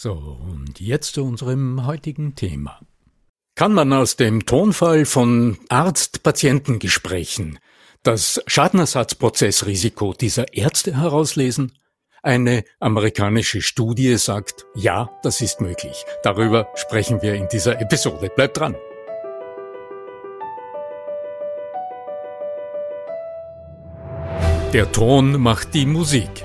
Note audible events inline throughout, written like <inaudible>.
So, und jetzt zu unserem heutigen Thema. Kann man aus dem Tonfall von Arzt-Patientengesprächen das Schadenersatzprozessrisiko dieser Ärzte herauslesen? Eine amerikanische Studie sagt, ja, das ist möglich. Darüber sprechen wir in dieser Episode. Bleibt dran. Der Ton macht die Musik.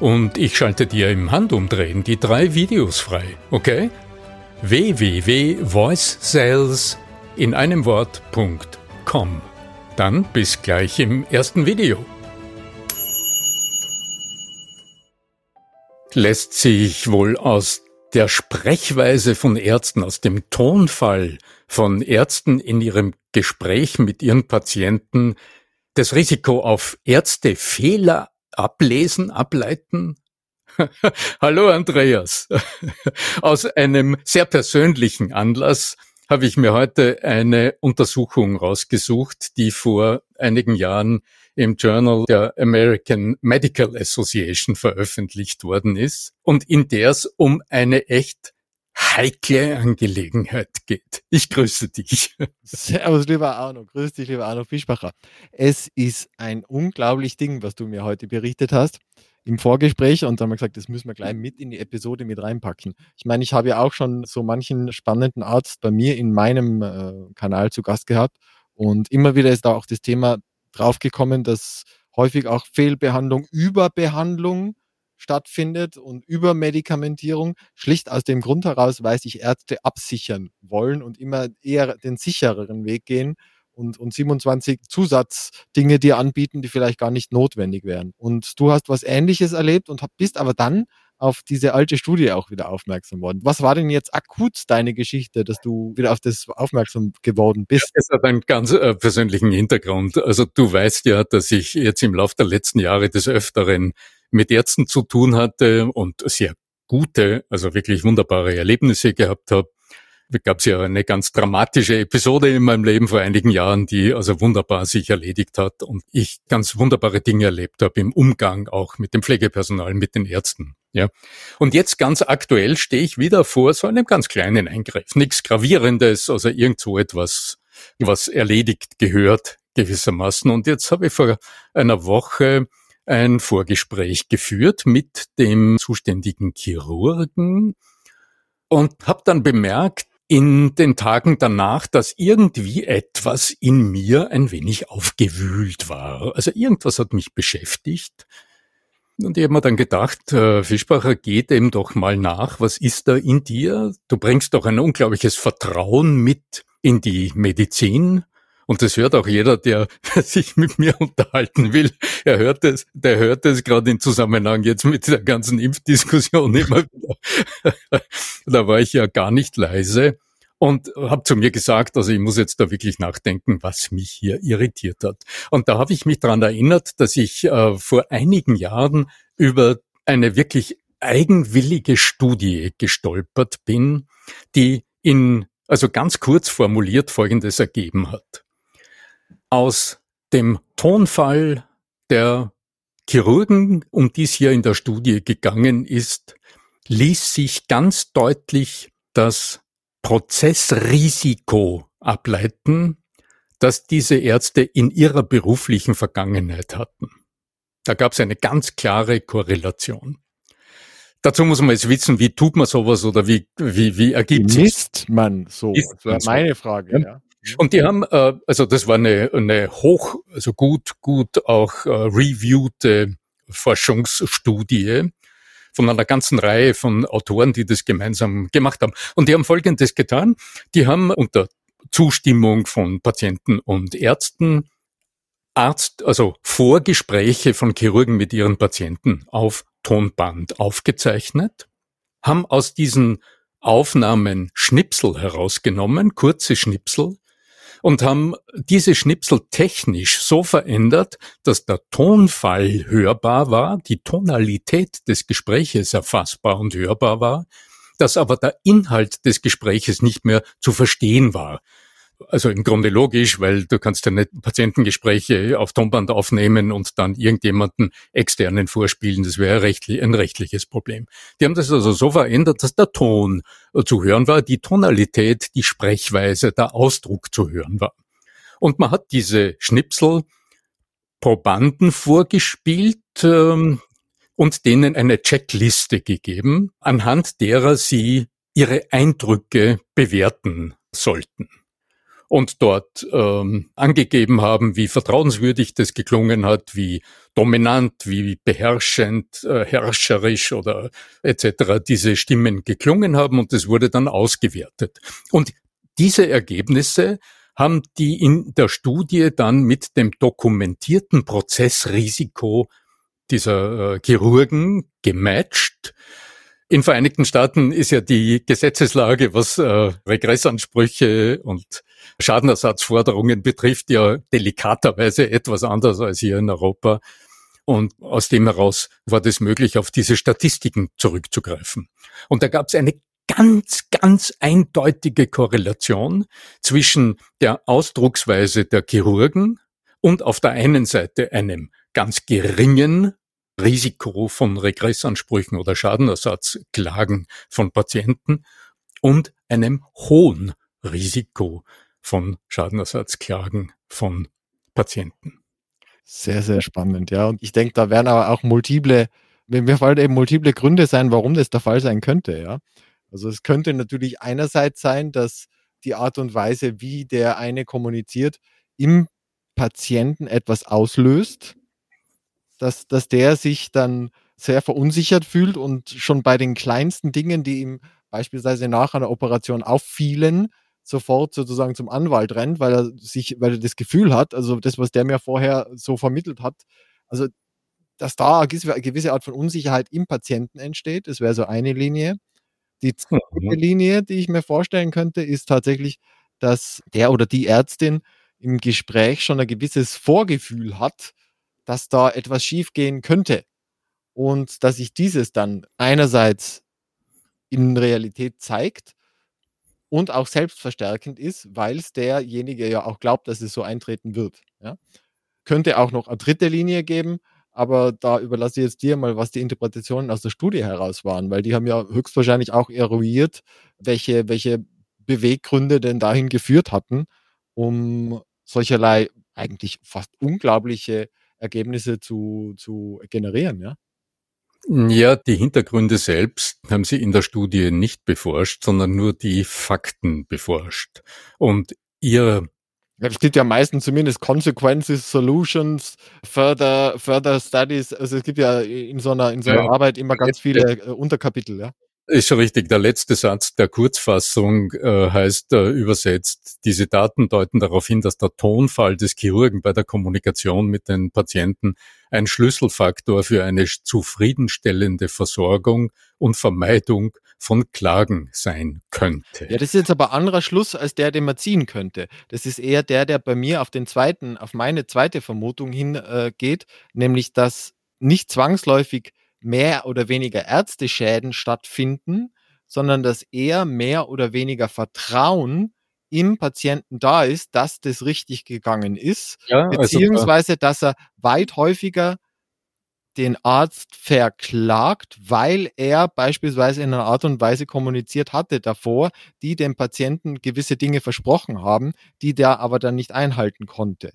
und ich schalte dir im Handumdrehen die drei Videos frei, okay? www.voicesales in einem Wort.com. Dann bis gleich im ersten Video. Lässt sich wohl aus der Sprechweise von Ärzten, aus dem Tonfall von Ärzten in ihrem Gespräch mit ihren Patienten das Risiko auf Ärztefehler ablesen, ableiten? <laughs> Hallo Andreas. <laughs> Aus einem sehr persönlichen Anlass habe ich mir heute eine Untersuchung rausgesucht, die vor einigen Jahren im Journal der American Medical Association veröffentlicht worden ist und in der es um eine echt heikle Angelegenheit geht. Ich grüße dich. Servus, lieber Arno. Grüß dich, lieber Arno Fischbacher. Es ist ein unglaublich Ding, was du mir heute berichtet hast im Vorgespräch und dann haben wir gesagt, das müssen wir gleich mit in die Episode mit reinpacken. Ich meine, ich habe ja auch schon so manchen spannenden Arzt bei mir in meinem äh, Kanal zu Gast gehabt und immer wieder ist da auch das Thema draufgekommen, dass häufig auch Fehlbehandlung, Überbehandlung stattfindet und Übermedikamentierung, schlicht aus dem Grund heraus, weil sich Ärzte absichern wollen und immer eher den sichereren Weg gehen und, und 27 Zusatzdinge dir anbieten, die vielleicht gar nicht notwendig wären. Und du hast was Ähnliches erlebt und bist aber dann auf diese alte Studie auch wieder aufmerksam worden. Was war denn jetzt akut deine Geschichte, dass du wieder auf das aufmerksam geworden bist? Es hat einen ganz äh, persönlichen Hintergrund. Also du weißt ja, dass ich jetzt im Laufe der letzten Jahre des Öfteren mit Ärzten zu tun hatte und sehr gute, also wirklich wunderbare Erlebnisse gehabt habe. Da gab ja eine ganz dramatische Episode in meinem Leben vor einigen Jahren, die also wunderbar sich erledigt hat und ich ganz wunderbare Dinge erlebt habe im Umgang auch mit dem Pflegepersonal, mit den Ärzten. Ja. Und jetzt ganz aktuell stehe ich wieder vor so einem ganz kleinen Eingriff. Nichts Gravierendes, also irgend so etwas, was erledigt gehört gewissermaßen. Und jetzt habe ich vor einer Woche ein Vorgespräch geführt mit dem zuständigen Chirurgen und habe dann bemerkt, in den Tagen danach, dass irgendwie etwas in mir ein wenig aufgewühlt war. Also irgendwas hat mich beschäftigt. Und ich habe mir dann gedacht, äh, Fischbacher, geh dem doch mal nach. Was ist da in dir? Du bringst doch ein unglaubliches Vertrauen mit in die Medizin Und das hört auch jeder, der <laughs> sich mit mir unterhalten will. Er hört es, der hört es gerade in Zusammenhang jetzt mit der ganzen Impfdiskussion <laughs> immer wieder. da war ich ja gar nicht leise und habe zu mir gesagt, also ich muss jetzt da wirklich nachdenken, was mich hier irritiert hat. Und da habe ich mich dran erinnert, dass ich äh, vor einigen Jahren über eine wirklich eigenwillige Studie gestolpert bin, die in, also ganz kurz formuliert, Folgendes ergeben hat. Aus dem Tonfall der Chirurgen, um die es hier in der Studie gegangen ist, ließ sich ganz deutlich das Prozessrisiko ableiten, das diese Ärzte in ihrer beruflichen Vergangenheit hatten. Da gab es eine ganz klare Korrelation. Dazu muss man jetzt wissen, wie tut man sowas oder wie, wie, wie ergibt sich. Misst man so? Das wäre meine Frage, ja. ja. Und die haben, äh, also das war eine, eine hoch, also gut, gut auch äh, reviewte Forschungsstudie, von einer ganzen Reihe von Autoren, die das gemeinsam gemacht haben. Und die haben Folgendes getan. Die haben unter Zustimmung von Patienten und Ärzten Arzt, also Vorgespräche von Chirurgen mit ihren Patienten auf Tonband aufgezeichnet, haben aus diesen Aufnahmen Schnipsel herausgenommen, kurze Schnipsel, und haben diese Schnipsel technisch so verändert, dass der Tonfall hörbar war, die Tonalität des Gespräches erfassbar und hörbar war, dass aber der Inhalt des Gespräches nicht mehr zu verstehen war also im Grunde logisch, weil du kannst ja nicht Patientengespräche auf Tonband aufnehmen und dann irgendjemanden externen vorspielen. Das wäre rechtlich, ein rechtliches Problem. Die haben das also so verändert, dass der Ton zu hören war, die Tonalität, die Sprechweise, der Ausdruck zu hören war. Und man hat diese Schnipsel Probanden vorgespielt ähm, und denen eine Checkliste gegeben, anhand derer sie ihre Eindrücke bewerten sollten und dort ähm, angegeben haben, wie vertrauenswürdig das geklungen hat, wie dominant, wie beherrschend, äh, herrscherisch oder etc. diese Stimmen geklungen haben und es wurde dann ausgewertet. Und diese Ergebnisse haben die in der Studie dann mit dem dokumentierten Prozessrisiko dieser äh, Chirurgen gematcht in Vereinigten Staaten ist ja die Gesetzeslage, was äh, Regressansprüche und Schadenersatzforderungen betrifft, ja delikaterweise etwas anders als hier in Europa. Und aus dem heraus war das möglich, auf diese Statistiken zurückzugreifen. Und da gab es eine ganz, ganz eindeutige Korrelation zwischen der Ausdrucksweise der Chirurgen und auf der einen Seite einem ganz geringen Risiko von Regressansprüchen oder Schadenersatzklagen von Patienten und einem hohen Risiko von Schadenersatzklagen von Patienten. Sehr, sehr spannend, ja. Und ich denke, da werden aber auch multiple, mir fallen eben multiple Gründe sein, warum das der Fall sein könnte, ja. Also es könnte natürlich einerseits sein, dass die Art und Weise, wie der eine kommuniziert, im Patienten etwas auslöst, dass, dass der sich dann sehr verunsichert fühlt und schon bei den kleinsten Dingen, die ihm beispielsweise nach einer Operation auffielen, sofort sozusagen zum Anwalt rennt, weil er sich, weil er das Gefühl hat, also das, was der mir vorher so vermittelt hat, also dass da eine gewisse Art von Unsicherheit im Patienten entsteht, das wäre so eine Linie. Die zweite mhm. Linie, die ich mir vorstellen könnte, ist tatsächlich, dass der oder die Ärztin im Gespräch schon ein gewisses Vorgefühl hat, dass da etwas schiefgehen könnte und dass sich dieses dann einerseits in Realität zeigt und auch selbstverstärkend ist, weil es derjenige ja auch glaubt, dass es so eintreten wird. Ja? Könnte auch noch eine dritte Linie geben, aber da überlasse ich jetzt dir mal, was die Interpretationen aus der Studie heraus waren, weil die haben ja höchstwahrscheinlich auch eruiert, welche, welche Beweggründe denn dahin geführt hatten, um solcherlei eigentlich fast unglaubliche Ergebnisse zu, zu generieren, ja? Ja, die Hintergründe selbst haben sie in der Studie nicht beforscht, sondern nur die Fakten beforscht. Und ihr es gibt ja meistens zumindest Consequences, Solutions, Further, Further Studies. Also es gibt ja in so einer, in so einer ja, Arbeit immer ganz viele äh, Unterkapitel, ja. Ist schon richtig. Der letzte Satz der Kurzfassung äh, heißt äh, übersetzt, diese Daten deuten darauf hin, dass der Tonfall des Chirurgen bei der Kommunikation mit den Patienten ein Schlüsselfaktor für eine zufriedenstellende Versorgung und Vermeidung von Klagen sein könnte. Ja, das ist jetzt aber anderer Schluss als der, den man ziehen könnte. Das ist eher der, der bei mir auf den zweiten, auf meine zweite Vermutung hingeht, äh, nämlich dass nicht zwangsläufig mehr oder weniger Ärzteschäden stattfinden, sondern dass eher mehr oder weniger Vertrauen im Patienten da ist, dass das richtig gegangen ist, ja, also beziehungsweise dass er weit häufiger den Arzt verklagt, weil er beispielsweise in einer Art und Weise kommuniziert hatte davor, die dem Patienten gewisse Dinge versprochen haben, die der aber dann nicht einhalten konnte.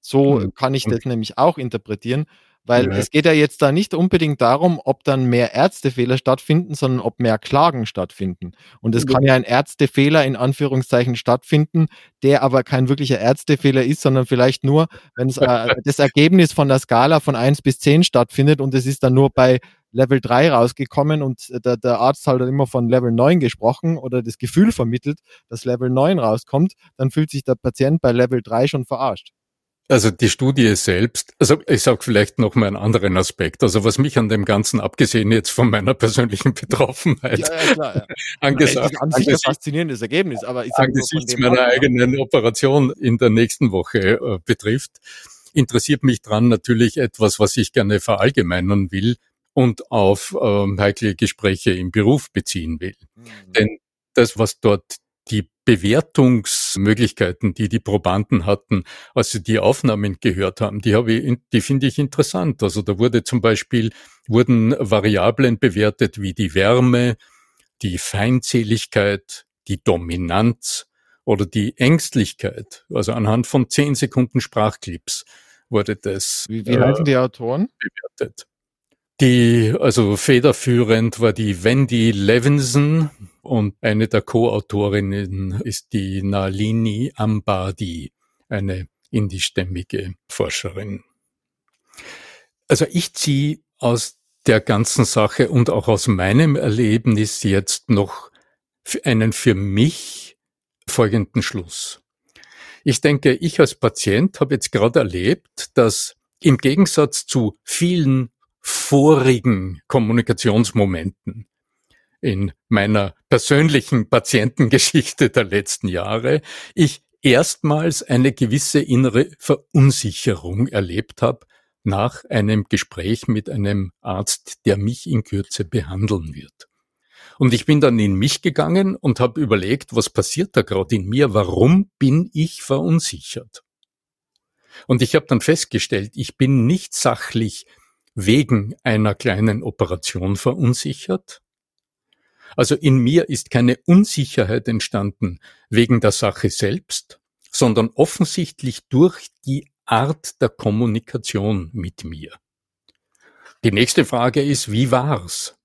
So hm. kann ich das nämlich auch interpretieren. Weil ja. es geht ja jetzt da nicht unbedingt darum, ob dann mehr Ärztefehler stattfinden, sondern ob mehr Klagen stattfinden. Und es ja. kann ja ein Ärztefehler in Anführungszeichen stattfinden, der aber kein wirklicher Ärztefehler ist, sondern vielleicht nur, wenn es äh, <laughs> das Ergebnis von der Skala von eins bis zehn stattfindet und es ist dann nur bei Level 3 rausgekommen und der, der Arzt hat dann immer von Level 9 gesprochen oder das Gefühl vermittelt, dass Level 9 rauskommt, dann fühlt sich der Patient bei Level 3 schon verarscht. Also die Studie selbst, also ich sage vielleicht noch mal einen anderen Aspekt. Also was mich an dem Ganzen, abgesehen jetzt von meiner persönlichen <laughs> Betroffenheit, ja, ja, klar, ja. <laughs> angesagt, an sich ein faszinierendes Ergebnis, aber ich angesichts meiner eigenen Operation in der nächsten Woche äh, betrifft, interessiert mich dran natürlich etwas, was ich gerne verallgemeinern will und auf ähm, heikle Gespräche im Beruf beziehen will. Mhm. Denn das, was dort Bewertungsmöglichkeiten, die die Probanden hatten, als sie die Aufnahmen gehört haben, die habe ich, die finde ich interessant. Also da wurde zum Beispiel, wurden Variablen bewertet wie die Wärme, die Feindseligkeit, die Dominanz oder die Ängstlichkeit. Also anhand von zehn Sekunden Sprachclips wurde das. Wie, wie heißen die Autoren? Bewertet. Die, also federführend war die Wendy Levinson und eine der Co-Autorinnen ist die Nalini Ambadi, eine indischstämmige Forscherin. Also ich ziehe aus der ganzen Sache und auch aus meinem Erlebnis jetzt noch einen für mich folgenden Schluss. Ich denke, ich als Patient habe jetzt gerade erlebt, dass im Gegensatz zu vielen vorigen Kommunikationsmomenten in meiner persönlichen Patientengeschichte der letzten Jahre ich erstmals eine gewisse innere Verunsicherung erlebt habe nach einem Gespräch mit einem Arzt, der mich in Kürze behandeln wird. Und ich bin dann in mich gegangen und habe überlegt, was passiert da gerade in mir, warum bin ich verunsichert? Und ich habe dann festgestellt, ich bin nicht sachlich wegen einer kleinen Operation verunsichert. Also in mir ist keine Unsicherheit entstanden wegen der Sache selbst, sondern offensichtlich durch die Art der Kommunikation mit mir. Die nächste Frage ist, wie war's?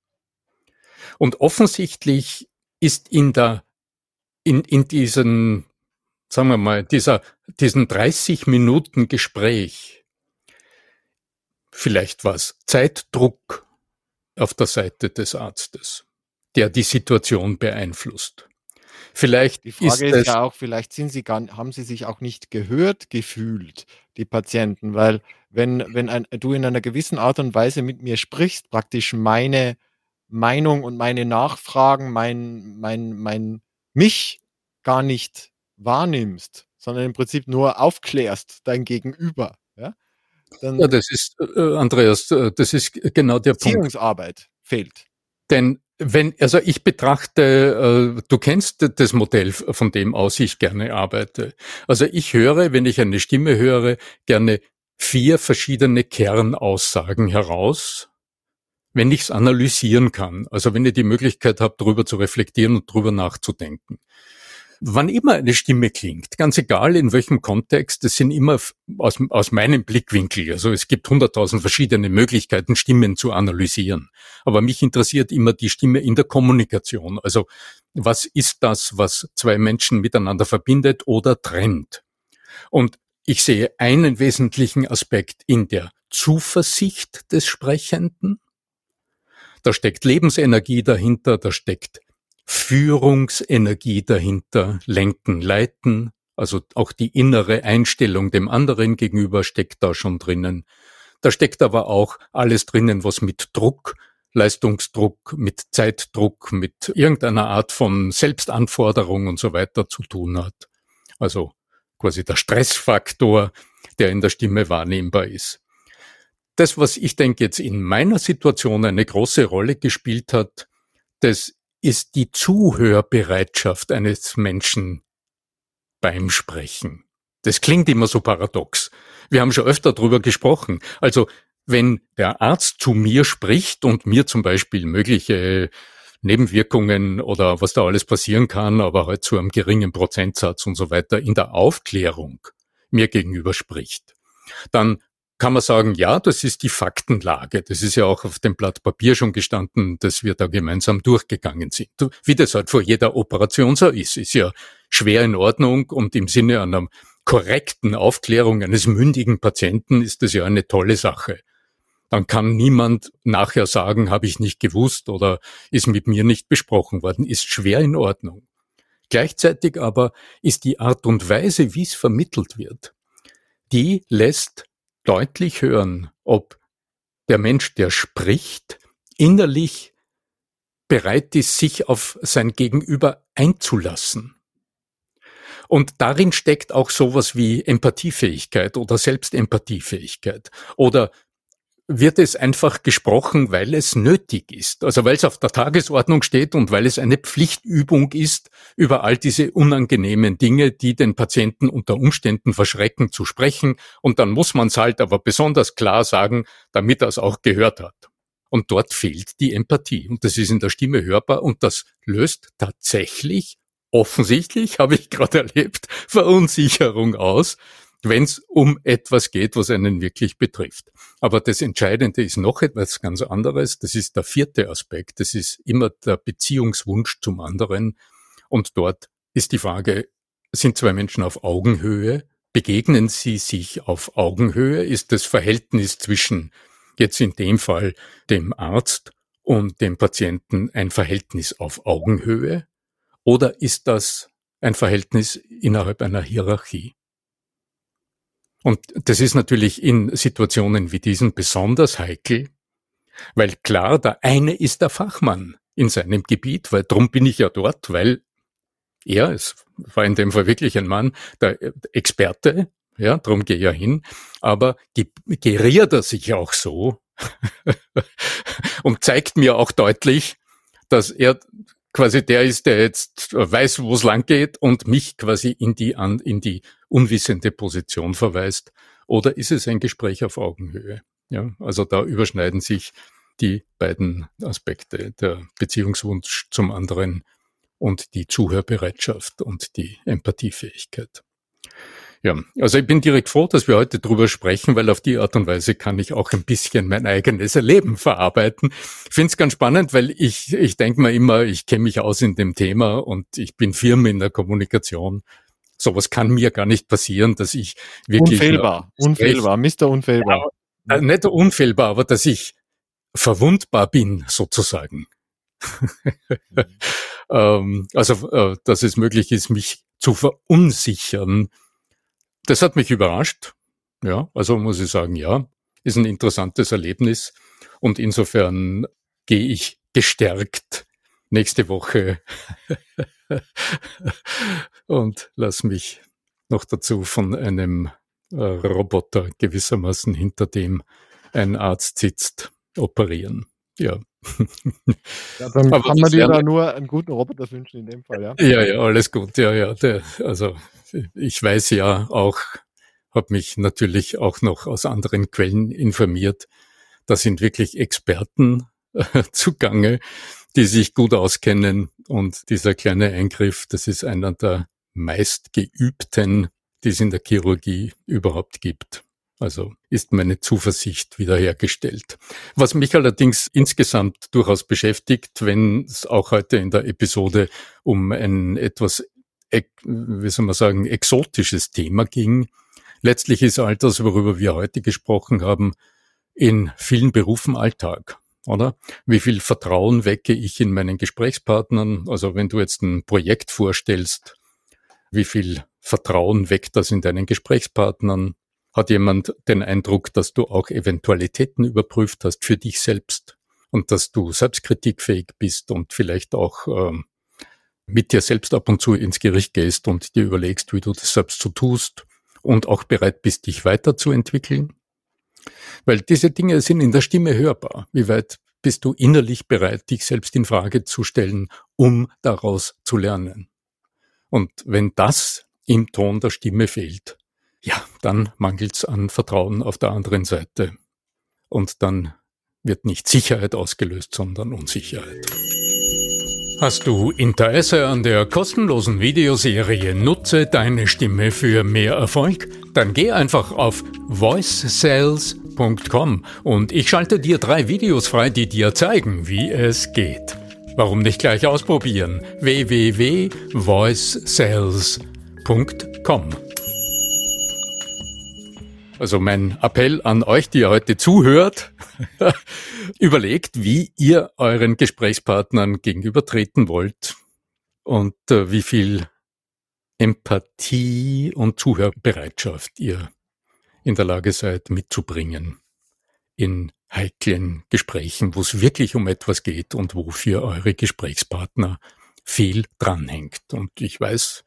Und offensichtlich ist in der, in, in diesen, sagen wir mal, dieser, diesen 30 Minuten Gespräch vielleicht was Zeitdruck auf der Seite des Arztes, der die Situation beeinflusst. Vielleicht die Frage ist, ist ja auch, vielleicht sind sie gar, haben sie sich auch nicht gehört gefühlt, die Patienten, weil wenn, wenn ein, du in einer gewissen Art und Weise mit mir sprichst, praktisch meine Meinung und meine Nachfragen, mein, mein, mein, mich gar nicht wahrnimmst, sondern im Prinzip nur aufklärst dein Gegenüber, dann ja, das ist, äh, Andreas, äh, das ist genau der Punkt. Beziehungsarbeit fehlt. Denn wenn, also ich betrachte, äh, du kennst das Modell, von dem aus ich gerne arbeite. Also ich höre, wenn ich eine Stimme höre, gerne vier verschiedene Kernaussagen heraus, wenn ich es analysieren kann. Also wenn ich die Möglichkeit habe, darüber zu reflektieren und darüber nachzudenken wann immer eine Stimme klingt, ganz egal in welchem Kontext, das sind immer aus, aus meinem Blickwinkel, also es gibt hunderttausend verschiedene Möglichkeiten, Stimmen zu analysieren. Aber mich interessiert immer die Stimme in der Kommunikation. Also was ist das, was zwei Menschen miteinander verbindet oder trennt? Und ich sehe einen wesentlichen Aspekt in der Zuversicht des Sprechenden, Da steckt Lebensenergie dahinter, da steckt Führungsenergie dahinter, lenken, leiten, also auch die innere Einstellung dem anderen gegenüber steckt da schon drinnen. Da steckt aber auch alles drinnen, was mit Druck, Leistungsdruck, mit Zeitdruck, mit irgendeiner Art von Selbstanforderung und so weiter zu tun hat. Also quasi der Stressfaktor, der in der Stimme wahrnehmbar ist. Das, was ich denke jetzt in meiner Situation eine große Rolle gespielt hat, das ist die Zuhörbereitschaft eines Menschen beim Sprechen. Das klingt immer so paradox. Wir haben schon öfter darüber gesprochen. Also wenn der Arzt zu mir spricht und mir zum Beispiel mögliche Nebenwirkungen oder was da alles passieren kann, aber halt zu einem geringen Prozentsatz und so weiter in der Aufklärung mir gegenüber spricht, dann kann man sagen, ja, das ist die Faktenlage. Das ist ja auch auf dem Blatt Papier schon gestanden, dass wir da gemeinsam durchgegangen sind. Wie das halt vor jeder Operation so ist, ist ja schwer in Ordnung und im Sinne einer korrekten Aufklärung eines mündigen Patienten ist das ja eine tolle Sache. Dann kann niemand nachher sagen, habe ich nicht gewusst oder ist mit mir nicht besprochen worden, ist schwer in Ordnung. Gleichzeitig aber ist die Art und Weise, wie es vermittelt wird, die lässt deutlich hören, ob der Mensch, der spricht, innerlich bereit ist, sich auf sein Gegenüber einzulassen. Und darin steckt auch sowas wie Empathiefähigkeit oder Selbstempathiefähigkeit oder wird es einfach gesprochen, weil es nötig ist. Also weil es auf der Tagesordnung steht und weil es eine Pflichtübung ist, über all diese unangenehmen Dinge, die den Patienten unter Umständen verschrecken, zu sprechen. Und dann muss man es halt aber besonders klar sagen, damit er es auch gehört hat. Und dort fehlt die Empathie. Und das ist in der Stimme hörbar und das löst tatsächlich, offensichtlich, <laughs> habe ich gerade erlebt, Verunsicherung aus wenn es um etwas geht, was einen wirklich betrifft. Aber das Entscheidende ist noch etwas ganz anderes. Das ist der vierte Aspekt. Das ist immer der Beziehungswunsch zum anderen. Und dort ist die Frage, sind zwei Menschen auf Augenhöhe? Begegnen sie sich auf Augenhöhe? Ist das Verhältnis zwischen jetzt in dem Fall dem Arzt und dem Patienten ein Verhältnis auf Augenhöhe? Oder ist das ein Verhältnis innerhalb einer Hierarchie? Und das ist natürlich in Situationen wie diesen besonders heikel, weil klar, der eine ist der Fachmann in seinem Gebiet, weil drum bin ich ja dort, weil er, es war in dem Fall wirklich ein Mann, der Experte, ja, drum gehe ich ja hin, aber geriert er sich auch so <laughs> und zeigt mir auch deutlich, dass er quasi der ist, der jetzt weiß, wo es lang geht und mich quasi in die, an, in die unwissende Position verweist. Oder ist es ein Gespräch auf Augenhöhe? Ja, also da überschneiden sich die beiden Aspekte, der Beziehungswunsch zum anderen und die Zuhörbereitschaft und die Empathiefähigkeit. Ja, also ich bin direkt froh, dass wir heute drüber sprechen, weil auf die Art und Weise kann ich auch ein bisschen mein eigenes Erleben verarbeiten. Ich finde es ganz spannend, weil ich, ich denke mir immer, ich kenne mich aus in dem Thema und ich bin Firmen in der Kommunikation. Sowas kann mir gar nicht passieren, dass ich wirklich. Unfehlbar, unfehlbar, Mr. Unfehlbar. Ja, äh, nicht unfehlbar, aber dass ich verwundbar bin, sozusagen. Mhm. <laughs> ähm, also, äh, dass es möglich ist, mich zu verunsichern das hat mich überrascht. Ja, also muss ich sagen, ja, ist ein interessantes Erlebnis. Und insofern gehe ich gestärkt nächste Woche <laughs> und lass mich noch dazu von einem äh, Roboter gewissermaßen hinter dem ein Arzt sitzt operieren. Ja. Ja dann Aber kann man dir da nur einen guten Roboter wünschen in dem Fall, ja? Ja, ja, alles gut, ja, ja. Der, also ich weiß ja auch, habe mich natürlich auch noch aus anderen Quellen informiert. Da sind wirklich Experten äh, <laughs> zugange, die sich gut auskennen. Und dieser kleine Eingriff, das ist einer der meistgeübten, die es in der Chirurgie überhaupt gibt. Also ist meine Zuversicht wiederhergestellt. Was mich allerdings insgesamt durchaus beschäftigt, wenn es auch heute in der Episode um ein etwas wie soll man sagen, exotisches Thema ging. Letztlich ist all das, worüber wir heute gesprochen haben, in vielen Berufen Alltag. oder? Wie viel Vertrauen wecke ich in meinen Gesprächspartnern? Also wenn du jetzt ein Projekt vorstellst, wie viel Vertrauen weckt das in deinen Gesprächspartnern? Hat jemand den Eindruck, dass du auch Eventualitäten überprüft hast für dich selbst und dass du selbstkritikfähig bist und vielleicht auch ähm, mit dir selbst ab und zu ins Gericht gehst und dir überlegst, wie du das selbst so tust und auch bereit bist, dich weiterzuentwickeln? Weil diese Dinge sind in der Stimme hörbar. Wie weit bist du innerlich bereit, dich selbst in Frage zu stellen, um daraus zu lernen? Und wenn das im Ton der Stimme fehlt, ja, dann mangelt's an Vertrauen auf der anderen Seite. Und dann wird nicht Sicherheit ausgelöst, sondern Unsicherheit. Hast du Interesse an der kostenlosen Videoserie Nutze deine Stimme für mehr Erfolg? Dann geh einfach auf voicesales.com und ich schalte dir drei Videos frei, die dir zeigen, wie es geht. Warum nicht gleich ausprobieren? www.voicesales.com also mein Appell an euch, die ihr heute zuhört, <laughs> überlegt, wie ihr euren Gesprächspartnern gegenübertreten wollt und äh, wie viel Empathie und Zuhörbereitschaft ihr in der Lage seid mitzubringen in heiklen Gesprächen, wo es wirklich um etwas geht und wofür eure Gesprächspartner viel dranhängt. Und ich weiß,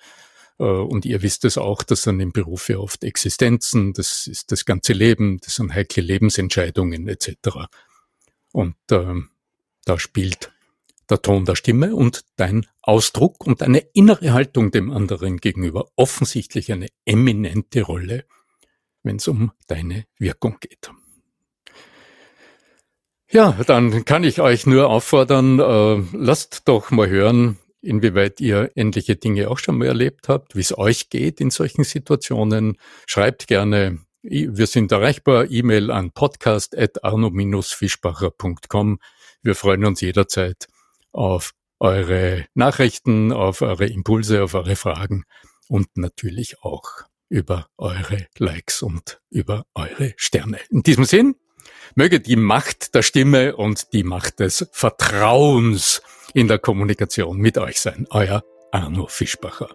und ihr wisst es auch, das sind im Beruf ja oft Existenzen, das ist das ganze Leben, das sind heikle Lebensentscheidungen etc. Und äh, da spielt der Ton der Stimme und dein Ausdruck und deine innere Haltung dem anderen gegenüber offensichtlich eine eminente Rolle, wenn es um deine Wirkung geht. Ja, dann kann ich euch nur auffordern, äh, lasst doch mal hören, inwieweit ihr ähnliche Dinge auch schon mal erlebt habt, wie es euch geht in solchen Situationen. Schreibt gerne. Wir sind erreichbar. E-Mail an podcast.arno-fischbacher.com. Wir freuen uns jederzeit auf eure Nachrichten, auf eure Impulse, auf eure Fragen und natürlich auch über eure Likes und über eure Sterne. In diesem Sinn, möge die Macht der Stimme und die Macht des Vertrauens in der Kommunikation mit euch sein. Euer Arno Fischbacher.